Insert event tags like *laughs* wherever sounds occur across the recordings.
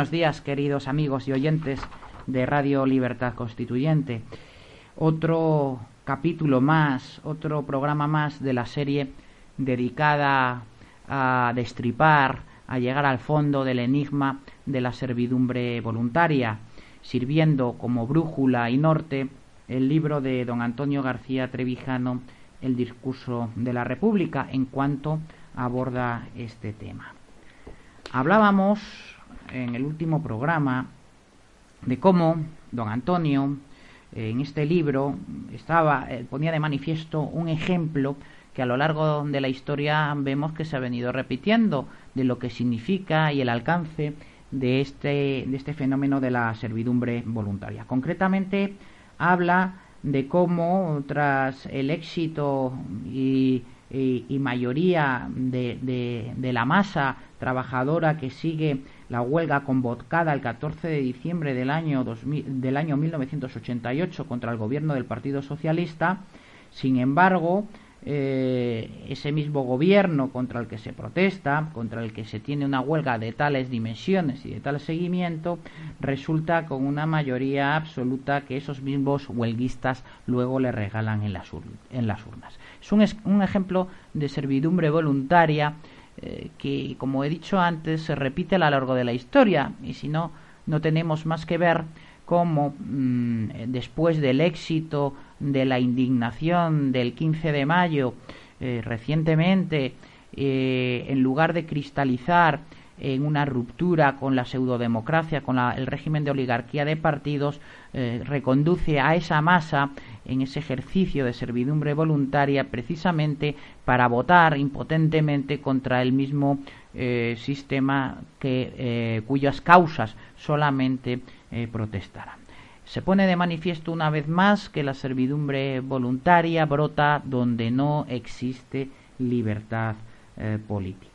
Buenos días, queridos amigos y oyentes de Radio Libertad Constituyente. Otro capítulo más, otro programa más de la serie dedicada a destripar, a llegar al fondo del enigma de la servidumbre voluntaria, sirviendo como brújula y norte el libro de don Antonio García Trevijano, El discurso de la República, en cuanto aborda este tema. Hablábamos en el último programa de cómo don Antonio en este libro estaba eh, ponía de manifiesto un ejemplo que a lo largo de la historia vemos que se ha venido repitiendo de lo que significa y el alcance de este, de este fenómeno de la servidumbre voluntaria. Concretamente habla de cómo tras el éxito y, y, mayoría de, de, de la masa trabajadora que sigue la huelga convocada el 14 de diciembre del año, 2000, del año 1988 contra el gobierno del Partido Socialista, sin embargo, eh, ese mismo gobierno contra el que se protesta, contra el que se tiene una huelga de tales dimensiones y de tal seguimiento, resulta con una mayoría absoluta que esos mismos huelguistas luego le regalan en las, en las urnas. Es un, es un ejemplo de servidumbre voluntaria eh, que, como he dicho antes, se repite a lo largo de la historia. Y si no, no tenemos más que ver cómo mmm, después del éxito de la indignación del 15 de mayo eh, recientemente, eh, en lugar de cristalizar en una ruptura con la pseudodemocracia, con el régimen de oligarquía de partidos, eh, reconduce a esa masa en ese ejercicio de servidumbre voluntaria precisamente para votar impotentemente contra el mismo eh, sistema que, eh, cuyas causas solamente protestarán. Se pone de manifiesto una vez más que la servidumbre voluntaria brota donde no existe libertad política.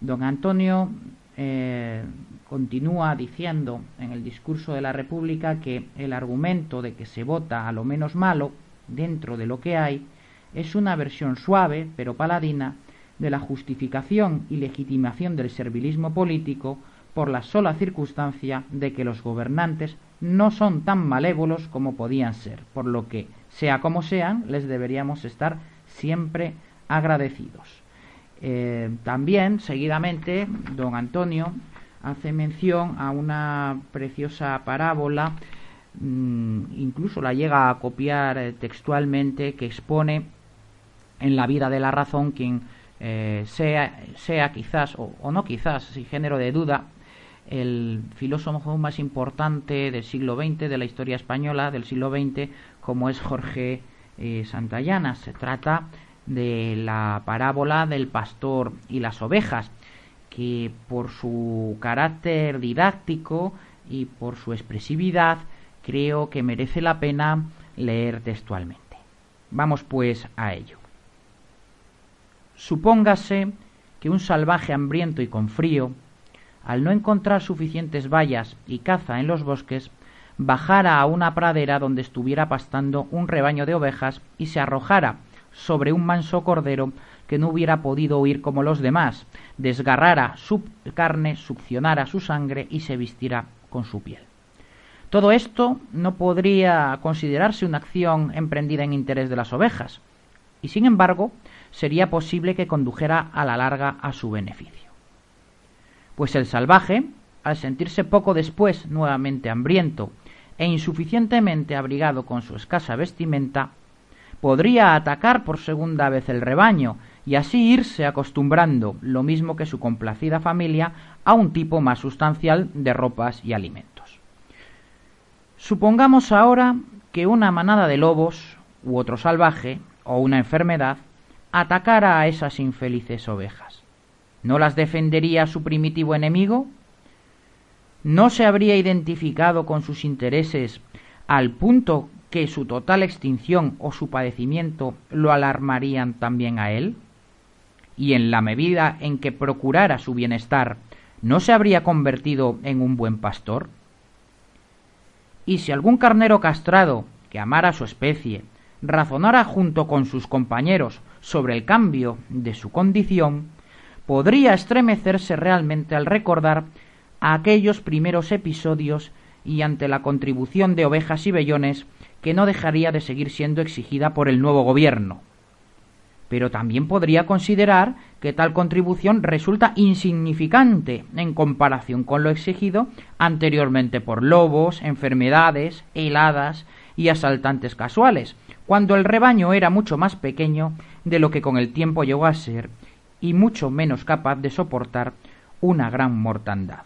Don Antonio eh, continúa diciendo en el discurso de la República que el argumento de que se vota a lo menos malo dentro de lo que hay es una versión suave pero paladina de la justificación y legitimación del servilismo político por la sola circunstancia de que los gobernantes no son tan malévolos como podían ser, por lo que, sea como sean, les deberíamos estar siempre agradecidos. Eh, también, seguidamente, don Antonio hace mención a una preciosa parábola, mmm, incluso la llega a copiar eh, textualmente, que expone en la vida de la razón quien eh, sea, sea quizás, o, no quizás, sin género de duda, el filósofo más importante del siglo XX, de la historia española del siglo XX, como es Jorge Santayana. Se trata de la parábola del pastor y las ovejas, que por su carácter didáctico y por su expresividad creo que merece la pena leer textualmente. Vamos pues a ello. Supóngase que un salvaje hambriento y con frío, al no encontrar suficientes vallas y caza en los bosques, bajara a una pradera donde estuviera pastando un rebaño de ovejas y se arrojara sobre un manso cordero que no hubiera podido huir como los demás, desgarrara su carne, succionara su sangre y se vistiera con su piel. Todo esto no podría considerarse una acción emprendida en interés de las ovejas, y sin embargo sería posible que condujera a la larga a su beneficio. Pues el salvaje, al sentirse poco después nuevamente hambriento e insuficientemente abrigado con su escasa vestimenta, podría atacar por segunda vez el rebaño y así irse acostumbrando, lo mismo que su complacida familia, a un tipo más sustancial de ropas y alimentos. Supongamos ahora que una manada de lobos u otro salvaje o una enfermedad atacara a esas infelices ovejas. ¿No las defendería su primitivo enemigo? ¿No se habría identificado con sus intereses al punto que su total extinción o su padecimiento lo alarmarían también a él? y en la medida en que procurara su bienestar, ¿no se habría convertido en un buen pastor? Y si algún carnero castrado, que amara su especie, razonara junto con sus compañeros sobre el cambio de su condición, podría estremecerse realmente al recordar aquellos primeros episodios y ante la contribución de ovejas y vellones que no dejaría de seguir siendo exigida por el nuevo gobierno, pero también podría considerar que tal contribución resulta insignificante en comparación con lo exigido anteriormente por lobos, enfermedades, heladas y asaltantes casuales, cuando el rebaño era mucho más pequeño de lo que con el tiempo llegó a ser y mucho menos capaz de soportar una gran mortandad.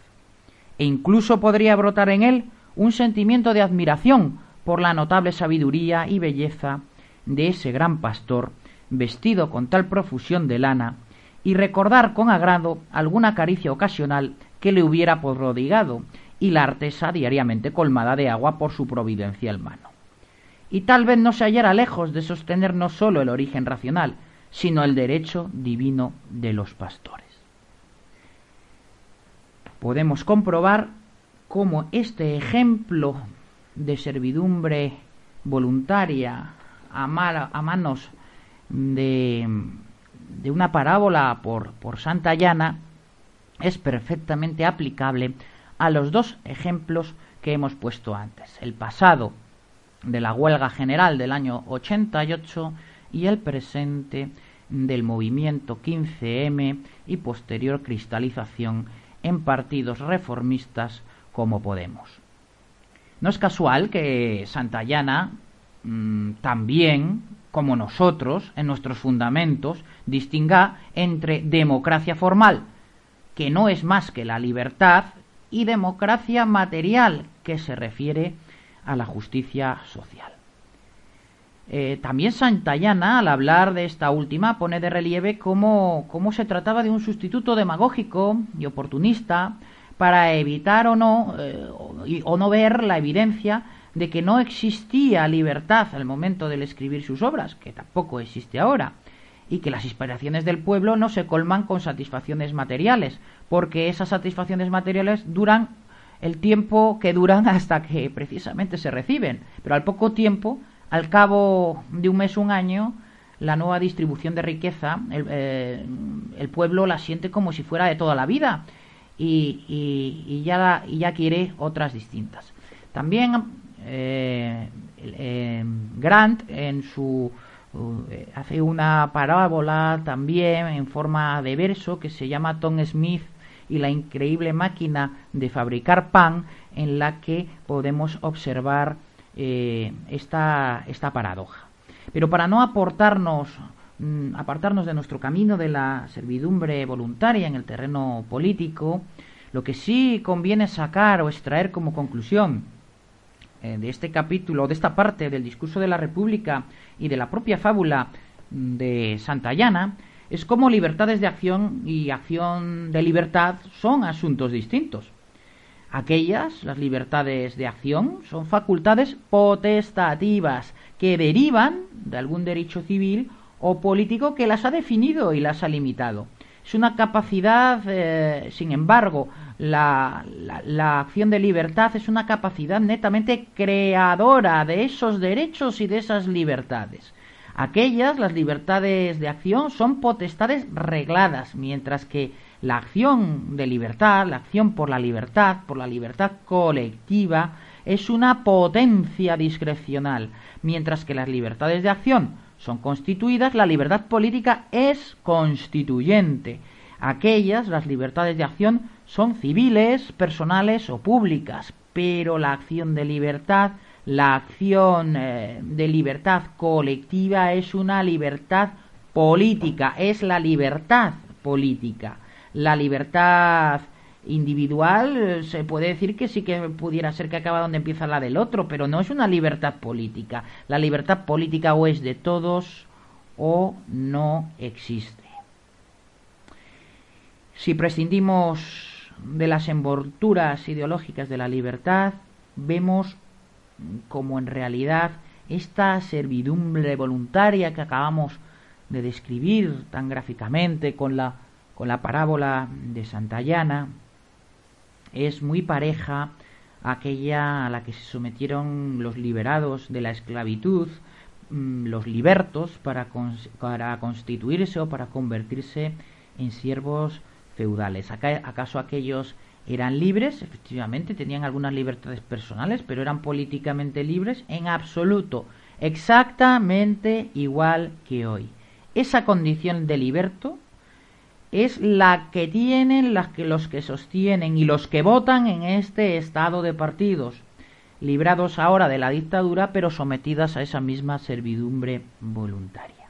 E incluso podría brotar en él un sentimiento de admiración por la notable sabiduría y belleza de ese gran pastor vestido con tal profusión de lana, y recordar con agrado alguna caricia ocasional que le hubiera prodigado, y la artesa diariamente colmada de agua por su providencial mano. Y tal vez no se hallara lejos de sostener no sólo el origen racional, sino el derecho divino de los pastores. Podemos comprobar cómo este ejemplo de servidumbre voluntaria a, manos de, de una parábola por, por Santa Llana es perfectamente aplicable a los dos ejemplos que hemos puesto antes, el pasado de la huelga general del año 88 y el presente del movimiento 15M y posterior cristalización en partidos reformistas como Podemos. No es casual que Santayana mmm, también como nosotros, en nuestros fundamentos, distinga entre democracia formal, que no es más que la libertad, y democracia material, que se refiere a la justicia social. Eh, también Santayana, al hablar de esta última, pone de relieve cómo, cómo se trataba de un sustituto demagógico y oportunista para evitar o no, eh, o no ver la evidencia de que no existía libertad al momento de escribir sus obras, que tampoco existe ahora, y que las inspiraciones del pueblo no se colman con satisfacciones materiales, porque esas satisfacciones materiales duran el tiempo que duran *laughs* hasta que precisamente se reciben, pero al poco tiempo, al cabo de un mes, un año, la nueva distribución de riqueza, el, eh, pueblo la siente como si fuera de toda la vida y, y, ya, y ya quiere otras distintas. También eh, eh, Grant en su eh, hace una parábola también en forma de verso que se llama Tom Smith y la increíble máquina de fabricar pan en la que podemos observar esta, esta paradoja. Pero para no aportarnos mm, apartarnos de nuestro camino de la servidumbre voluntaria en el terreno político, lo que sí conviene sacar o extraer como conclusión eh, de este capítulo, de esta parte del discurso de la República y de la propia fábula de Santayana, es como libertades de acción y acción de libertad son asuntos distintos. Aquellas, las libertades de acción, son facultades potestativas que derivan de algún derecho civil o político que las ha definido y las ha limitado. Es una capacidad, eh, sin embargo, la, la, acción de libertad es una capacidad netamente creadora de esos derechos y de esas libertades. Aquellas, las libertades de acción, son potestades regladas, mientras que la acción de libertad, la acción por la libertad, por la libertad colectiva, es una potencia discrecional, mientras que las libertades de acción son constituidas, la libertad política es constituyente. Aquellas, las libertades de acción, son civiles, personales o públicas, pero la acción de libertad, la acción eh, de libertad colectiva es una libertad política, es la libertad política. La libertad individual se puede decir que sí que pudiera ser que acaba donde empieza la del otro, pero no es una libertad política. La libertad política o es de todos o no existe. Si prescindimos de las envolturas ideológicas de la libertad, vemos como en realidad esta servidumbre voluntaria que acabamos de describir tan gráficamente con la, con la parábola de Santayana, es muy pareja a aquella a la que se sometieron los liberados de la esclavitud, mm, los libertos, para, para constituirse o para convertirse en siervos feudales. ¿Acaso aquellos eran libres? Efectivamente, tenían algunas libertades personales, pero eran políticamente libres en absoluto, exactamente igual que hoy. Esa condición de liberto es la que tienen las que, los que sostienen y los que votan en este estado de partidos, librados ahora de la dictadura, pero sometidas a esa misma servidumbre voluntaria.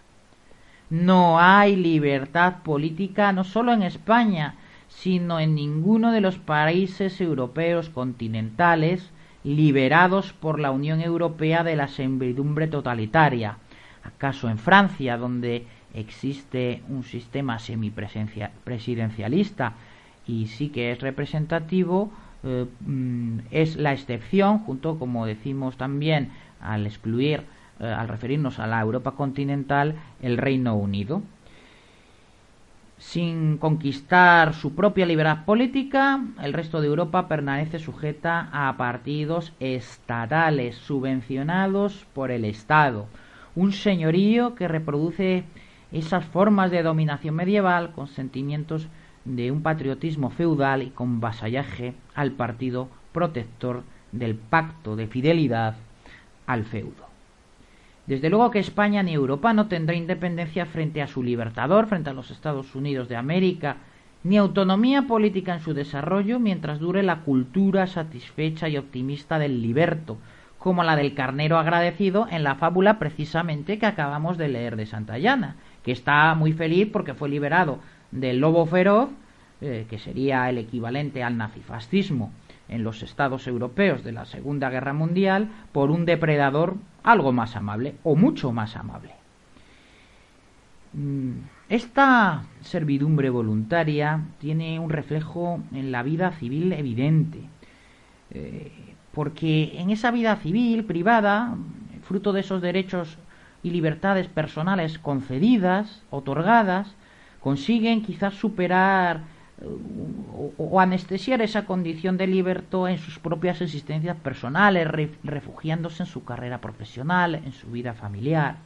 No hay libertad política no solo en España, sino en ninguno de los países europeos continentales liberados por la Unión Europea de la servidumbre totalitaria. ¿Acaso en Francia, donde existe un sistema semipresidencialista y sí que es representativo, eh, mm, es la excepción, junto, como decimos también, al excluir eh, al referirnos a la Europa continental, el Reino Unido. Sin conquistar su propia libertad política, el resto de Europa permanece sujeta a partidos estatales subvencionados por el Estado, un señorío que reproduce esas formas de dominación medieval con sentimientos de un patriotismo feudal y con vasallaje al partido protector del pacto de fidelidad al feudo. Desde luego que España ni Europa no tendrá independencia frente a su libertador, frente a los Estados Unidos de América, ni autonomía política en su desarrollo mientras dure la cultura satisfecha y optimista del liberto, como la del carnero agradecido en la fábula precisamente que acabamos de leer de Santayana, que está muy feliz porque fue liberado del lobo feroz, eh, que sería el equivalente al nazifascismo en los estados europeos de la Segunda Guerra Mundial por un depredador algo más amable o mucho más amable. Mm, esta servidumbre voluntaria tiene un reflejo en la vida civil evidente, eh, porque en esa vida civil privada, fruto de esos derechos y libertades personales concedidas, otorgadas, consiguen quizás superar o, anestesiar esa condición de liberto en sus propias existencias personales, refugiándose en su carrera profesional, en su vida familiar.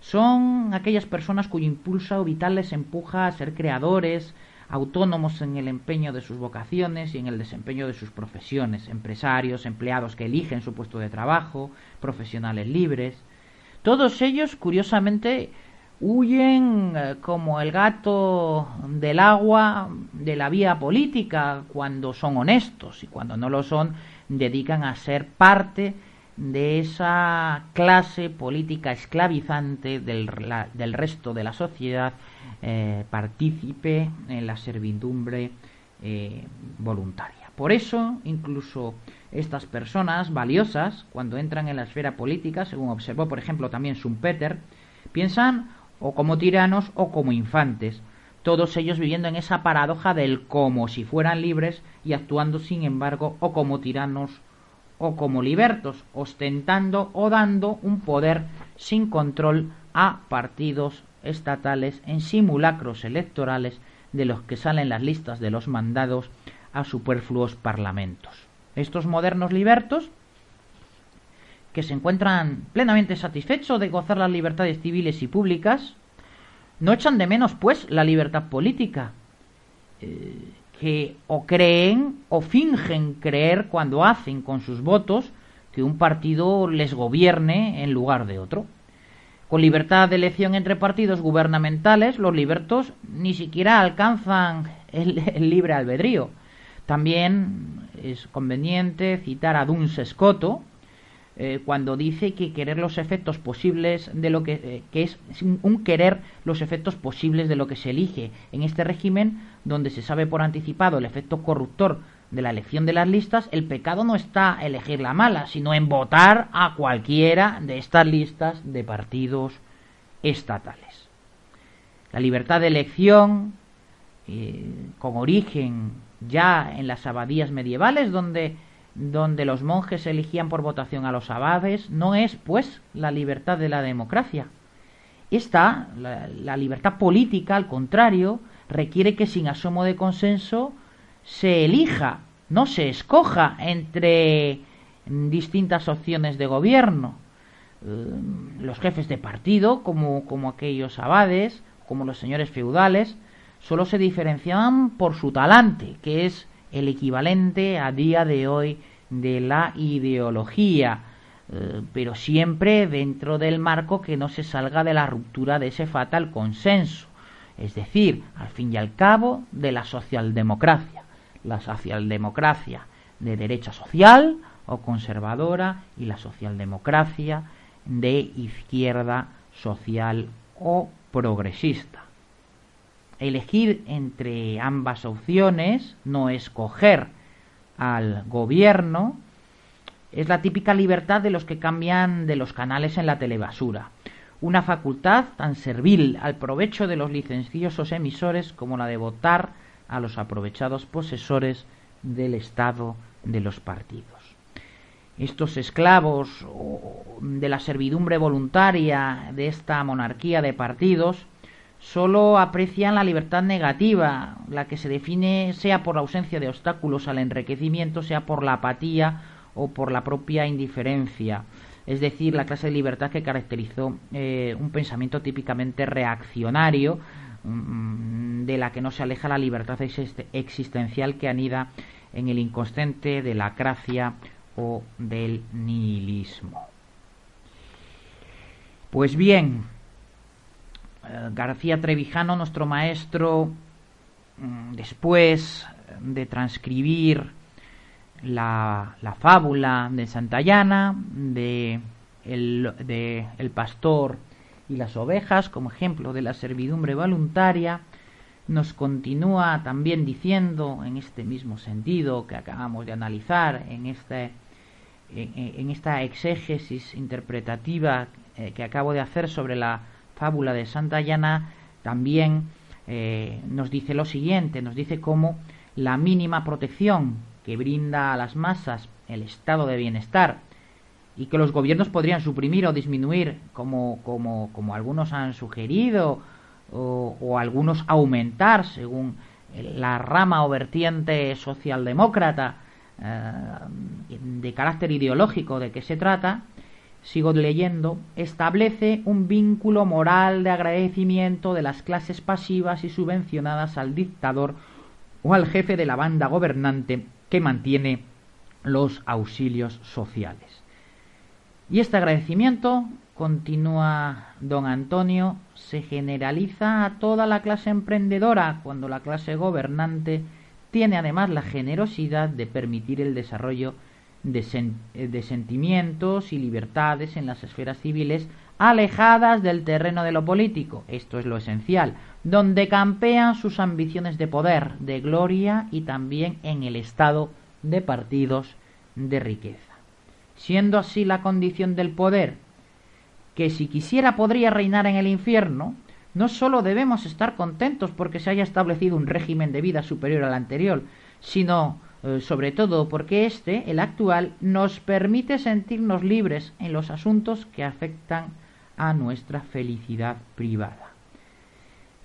Son aquellas personas cuyo impulso vital les empuja a ser creadores, autónomos en el empeño de sus vocaciones y en el desempeño de sus profesiones, empresarios, empleados que eligen su puesto de trabajo, profesionales libres. Todos ellos, curiosamente, huyen eh, como el gato del agua de la vía política cuando son honestos y cuando no lo son dedican a ser parte de esa clase política esclavizante del, del resto de la sociedad eh, partícipe en la servidumbre eh, voluntaria. Por eso, incluso estas personas valiosas, cuando entran en la esfera política, según observó, por ejemplo, también Schumpeter, piensan o como tiranos o como infantes, todos ellos viviendo en esa paradoja del como si fueran libres y actuando sin embargo o como tiranos o como libertos, ostentando o dando un poder sin control a partidos estatales en simulacros electorales de los que salen las listas de los mandados a superfluos parlamentos. Estos modernos libertos que se encuentran plenamente satisfechos de gozar las libertades civiles y públicas, no echan de menos, pues, la libertad política, eh, que o creen o fingen creer cuando hacen con sus votos que un partido les gobierne en lugar de otro. Con libertad de elección entre partidos gubernamentales, los libertos ni siquiera alcanzan el, el libre albedrío. También es conveniente citar a Duns Scoto, eh, cuando dice que querer los efectos posibles de lo que, eh, que es un querer los efectos posibles de lo que se elige en este régimen donde se sabe por anticipado el efecto corruptor de la elección de las listas, el pecado no está elegir la mala, sino en votar a cualquiera de estas listas de partidos estatales. La libertad de elección, eh, con origen ya en las abadías medievales, donde donde los monjes elegían por votación a los abades, no es, pues, la libertad de la democracia. Esta, la, libertad política, al contrario, requiere que sin asomo de consenso se elija, no se escoja entre distintas opciones de gobierno. Eh, los jefes de partido, como, como aquellos abades, como los señores feudales, solo se diferenciaban por su talante, que es el equivalente a día de hoy de la ideología, eh, pero siempre dentro del marco que no se salga de la ruptura de ese fatal consenso, es decir, al fin y al cabo, de la socialdemocracia, la socialdemocracia de derecha social o conservadora y la socialdemocracia de izquierda social o progresista. Elegir entre ambas opciones no escoger al gobierno es la típica libertad de los que cambian de los canales en la telebasura, una facultad tan servil al provecho de los licenciosos emisores como la de votar a los aprovechados posesores del Estado de los partidos. Estos esclavos de la servidumbre voluntaria de esta monarquía de partidos solo aprecian la libertad negativa, la que se define sea por la ausencia de obstáculos al enriquecimiento, sea por la apatía o por la propia indiferencia, es decir, la clase de libertad que caracterizó eh, un pensamiento típicamente reaccionario, mm, de la que no se aleja la libertad existencial que anida en el inconsciente de la gracia o del nihilismo. Pues bien, García Trevijano, nuestro maestro, mm, después de transcribir la, fábula de Santayana, de el, de el pastor y las ovejas, como ejemplo de la servidumbre voluntaria, nos continúa también diciendo en este mismo sentido que acabamos de analizar en, este, en, esta exégesis interpretativa eh, que acabo de hacer sobre la fábula de Santa Llana también eh, nos dice lo siguiente, nos dice cómo la mínima protección que brinda a las masas el estado de bienestar y que los gobiernos podrían suprimir o disminuir como, como, como algunos han sugerido o, algunos aumentar según la rama o vertiente socialdemócrata eh, de carácter ideológico de que se trata, sigo leyendo, establece un vínculo moral de agradecimiento de las clases pasivas y subvencionadas al dictador o al jefe de la banda gobernante que mantiene los auxilios sociales. Y este agradecimiento, continúa don Antonio, se generaliza a toda la clase emprendedora cuando la clase gobernante tiene además la generosidad de permitir el desarrollo eh, de, sentimientos y libertades en las esferas civiles alejadas del terreno de lo político, esto es lo esencial, donde campean sus ambiciones de poder, de gloria y también en el estado de partidos de riqueza. Siendo así la condición del poder, que si quisiera podría reinar en el infierno, no sólo debemos estar contentos porque se haya establecido un régimen de vida superior al anterior, sino sobre todo porque este, el actual, nos permite sentirnos libres en los asuntos que afectan a nuestra felicidad privada.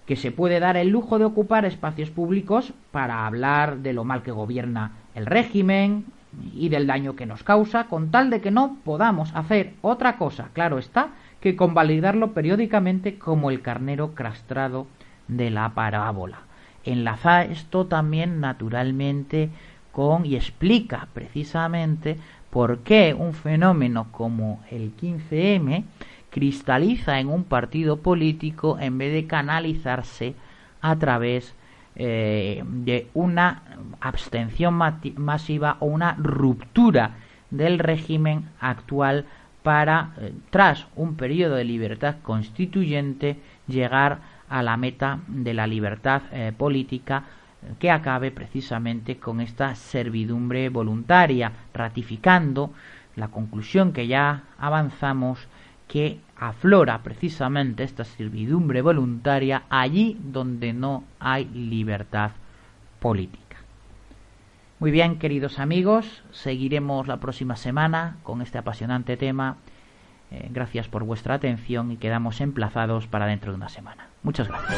Que se puede dar el lujo de ocupar espacios públicos para hablar de lo mal que gobierna el régimen y del daño que nos causa, con tal de que no podamos hacer otra cosa, claro está, que convalidarlo periódicamente como el carnero castrado de la parábola. Enlaza esto también naturalmente y explica precisamente por qué un fenómeno como el 15M cristaliza en un partido político en vez de canalizarse a través eh, de una abstención masiva o una ruptura del régimen actual para, eh, tras un periodo de libertad constituyente, llegar a la meta de la libertad eh, política que acabe precisamente con esta servidumbre voluntaria, ratificando la conclusión que ya avanzamos que aflora precisamente esta servidumbre voluntaria allí donde no hay libertad política. Muy bien, queridos amigos, seguiremos la próxima semana con este apasionante tema. Eh, gracias por vuestra atención y quedamos emplazados para dentro de una semana. Muchas gracias.